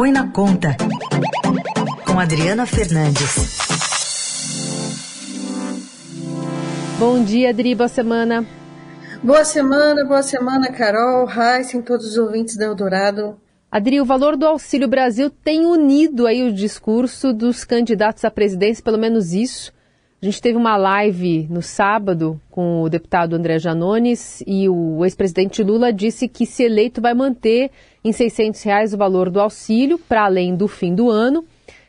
Põe na Conta, com Adriana Fernandes. Bom dia, Adri, boa semana. Boa semana, boa semana, Carol, Heisen, todos os ouvintes da Eldorado. Adri, o valor do Auxílio Brasil tem unido aí o discurso dos candidatos à presidência, pelo menos isso. A gente teve uma live no sábado com o deputado André Janones e o ex-presidente Lula disse que, se eleito, vai manter em 600 reais o valor do auxílio para além do fim do ano.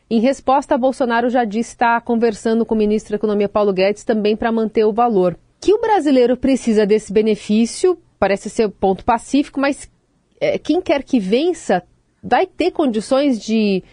Em resposta, Bolsonaro já disse estar conversando com o ministro da Economia Paulo Guedes também para manter o valor. Que o brasileiro precisa desse benefício, parece ser ponto pacífico, mas é, quem quer que vença vai ter condições de,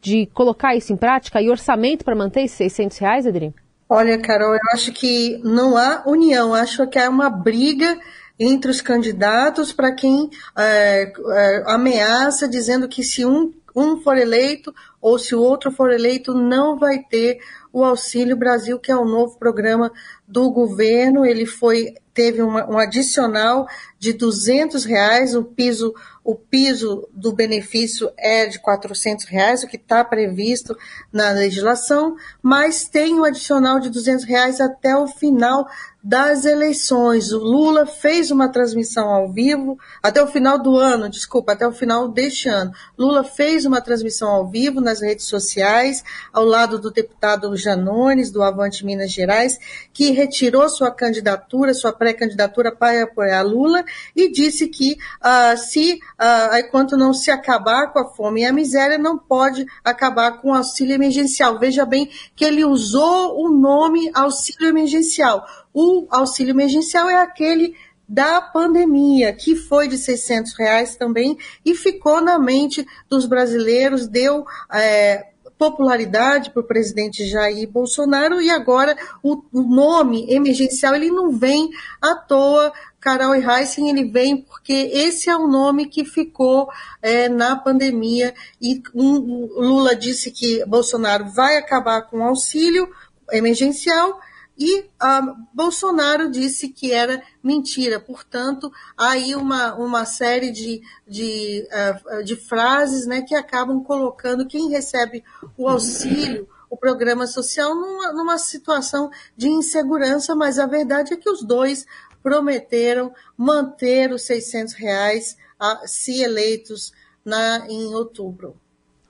de colocar isso em prática e orçamento para manter esses 600 reais, Adri? Olha, Carol, eu acho que não há união, acho que há uma briga entre os candidatos para quem é, é, ameaça dizendo que se um, um for eleito ou se o outro for eleito não vai ter o Auxílio Brasil, que é o novo programa do governo. Ele foi teve uma, um adicional de 200 reais, o piso o piso do benefício é de 400 reais, o que está previsto na legislação, mas tem o um adicional de 200 reais até o final das eleições. O Lula fez uma transmissão ao vivo, até o final do ano, desculpa, até o final deste ano. Lula fez uma transmissão ao vivo nas redes sociais, ao lado do deputado Janones, do Avante Minas Gerais, que retirou sua candidatura, sua pré-candidatura para apoiar Lula, e disse que uh, se, uh, enquanto não se acabar com a fome e a miséria, não pode acabar com o auxílio emergencial. Veja bem que ele usou o nome auxílio emergencial o auxílio emergencial é aquele da pandemia, que foi de 600 reais também e ficou na mente dos brasileiros, deu é, popularidade para o presidente Jair Bolsonaro e agora o, o, nome emergencial ele não vem à toa. Carol e Heissen, ele vem porque esse é o nome que ficou é, na pandemia e um, Lula disse que Bolsonaro vai acabar com o auxílio emergencial e uh, Bolsonaro disse que era mentira. Portanto, aí uma, uma série de, de, uh, de frases né, que acabam colocando quem recebe o auxílio, o programa social, numa, numa situação de insegurança, mas a verdade é que os dois prometeram manter os 600 reais uh, se eleitos na, em outubro.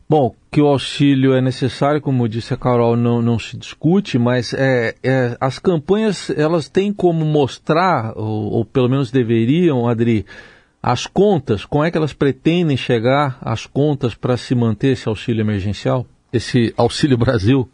Bom, que o auxílio é necessário, como disse a Carol, não, não se discute, mas é, é, as campanhas elas têm como mostrar, ou, ou, pelo menos deveriam, Adri, as contas, como é que elas pretendem chegar às contas para se manter esse auxílio emergencial, esse auxílio Brasil?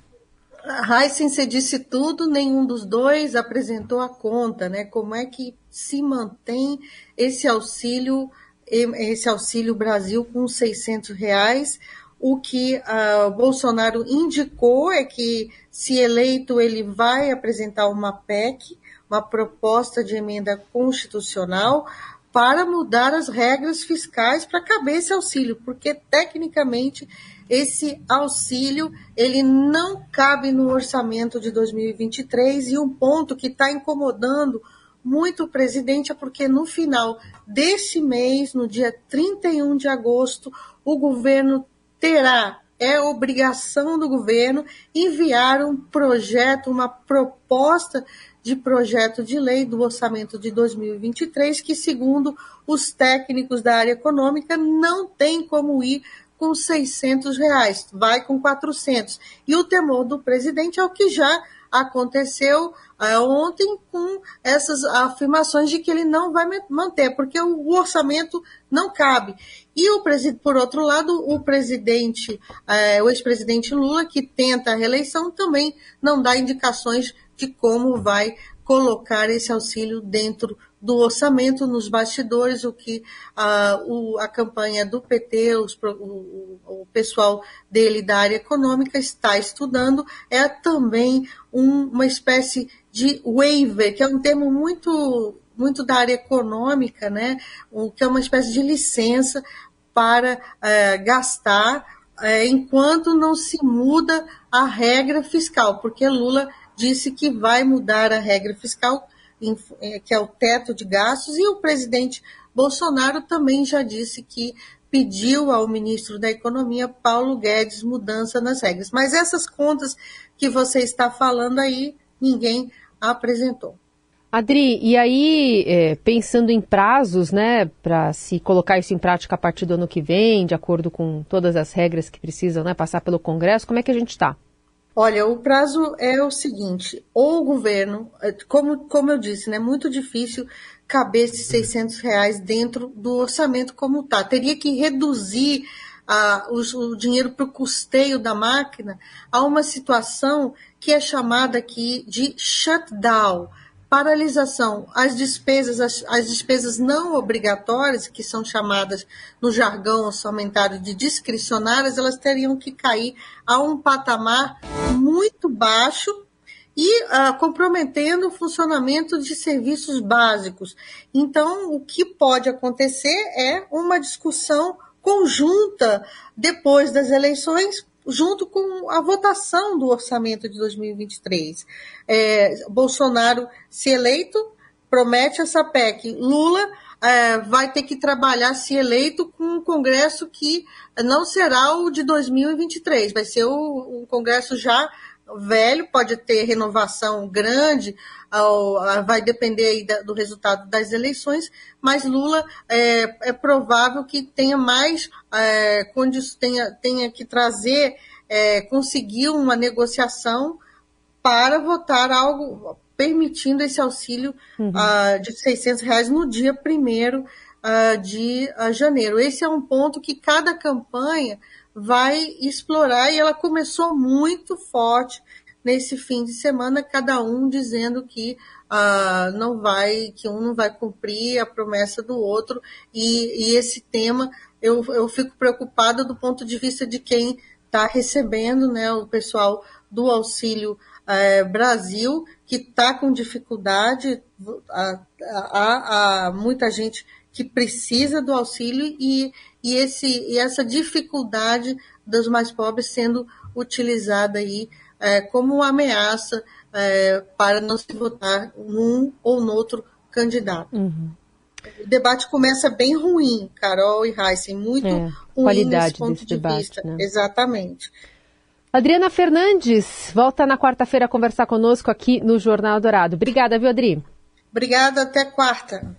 Heisen, você disse tudo, nenhum dos dois apresentou a conta, né? Como é que se mantém esse auxílio, esse auxílio Brasil com 600 reais? O que uh, Bolsonaro indicou é que, se eleito, ele vai apresentar uma PEC, uma proposta de emenda constitucional, para mudar as regras fiscais para caber esse auxílio, porque tecnicamente esse auxílio ele não cabe no orçamento de 2023 e um ponto que está incomodando muito o presidente é porque no final desse mês, no dia 31 de agosto, o governo terá, é obrigação do governo enviar um projeto, uma proposta de projeto de lei do orçamento de 2023, que, segundo os técnicos da área econômica, não tem como ir com 600 reais, vai com 400. E o temor do presidente é o que já aconteceu é, ontem com essas afirmações de que ele não vai manter, porque o orçamento não cabe. E o por outro lado, o presidente, é, o ex-presidente Lula, que tenta a reeleição, também não dá indicações de como vai colocar esse auxílio dentro do orçamento nos bastidores, o que a, o, a campanha do PT, os, o, o, pessoal dele da área econômica está estudando, é também um, uma espécie de waiver, que é um termo muito muito da área econômica, né, o que é uma espécie de licença para é, gastar é, enquanto não se muda a regra fiscal, porque Lula disse que vai mudar a regra fiscal que é o teto de gastos, e o presidente Bolsonaro também já disse que pediu ao ministro da Economia, Paulo Guedes, mudança nas regras. Mas essas contas que você está falando aí, ninguém apresentou. Adri, e aí, é, pensando em prazos, né, para se colocar isso em prática a partir do ano que vem, de acordo com todas as regras que precisam né, passar pelo Congresso, como é que a gente está? Olha, o prazo é o seguinte: ou o governo, é, como, como eu disse, é né, muito difícil caber esses 600 reais dentro do orçamento como está. Teria que reduzir a, o, o dinheiro para o custeio da máquina a uma situação que é chamada aqui de shutdown paralisação, as despesas, as, as, despesas não obrigatórias, que são chamadas no jargão orçamentário de discricionárias, elas teriam que cair a um patamar muito baixo e uh, comprometendo o funcionamento de serviços básicos. Então, o que pode acontecer é uma discussão conjunta depois das eleições junto com a votação do orçamento de 2023. É, Bolsonaro, se eleito, promete essa PEC. Lula é, vai ter que trabalhar, se eleito, com um Congresso que não será o de 2023, vai ser o, Congresso já velho, pode ter renovação grande, vai depender do resultado das eleições, mas Lula é, é provável que tenha mais, é, tenha, tenha que trazer, é, conseguir uma negociação para votar algo permitindo esse auxílio uhum. uh, de 600 reais no dia 1 uh, de uh, janeiro. Esse é um ponto que cada campanha vai explorar. E ela começou muito forte nesse fim de semana, cada um dizendo que uh, não vai, que um não vai cumprir a promessa do outro, e, e esse tema eu, eu fico preocupada do ponto de vista de quem está recebendo, né, o pessoal do Auxílio uh, Brasil, que está com dificuldade, há muita gente que precisa do auxílio e, e, esse, e essa dificuldade dos mais pobres sendo utilizada aí é, como uma ameaça é, para não se votar num ou no outro candidato. Uhum. O debate começa bem ruim, Carol e Heisen, muito é, ruim qualidade nesse ponto de debate, vista. Né? Exatamente. Adriana Fernandes, volta na quarta-feira a conversar conosco aqui no Jornal Dourado. Obrigada, viu, Adri? Obrigada, até quarta.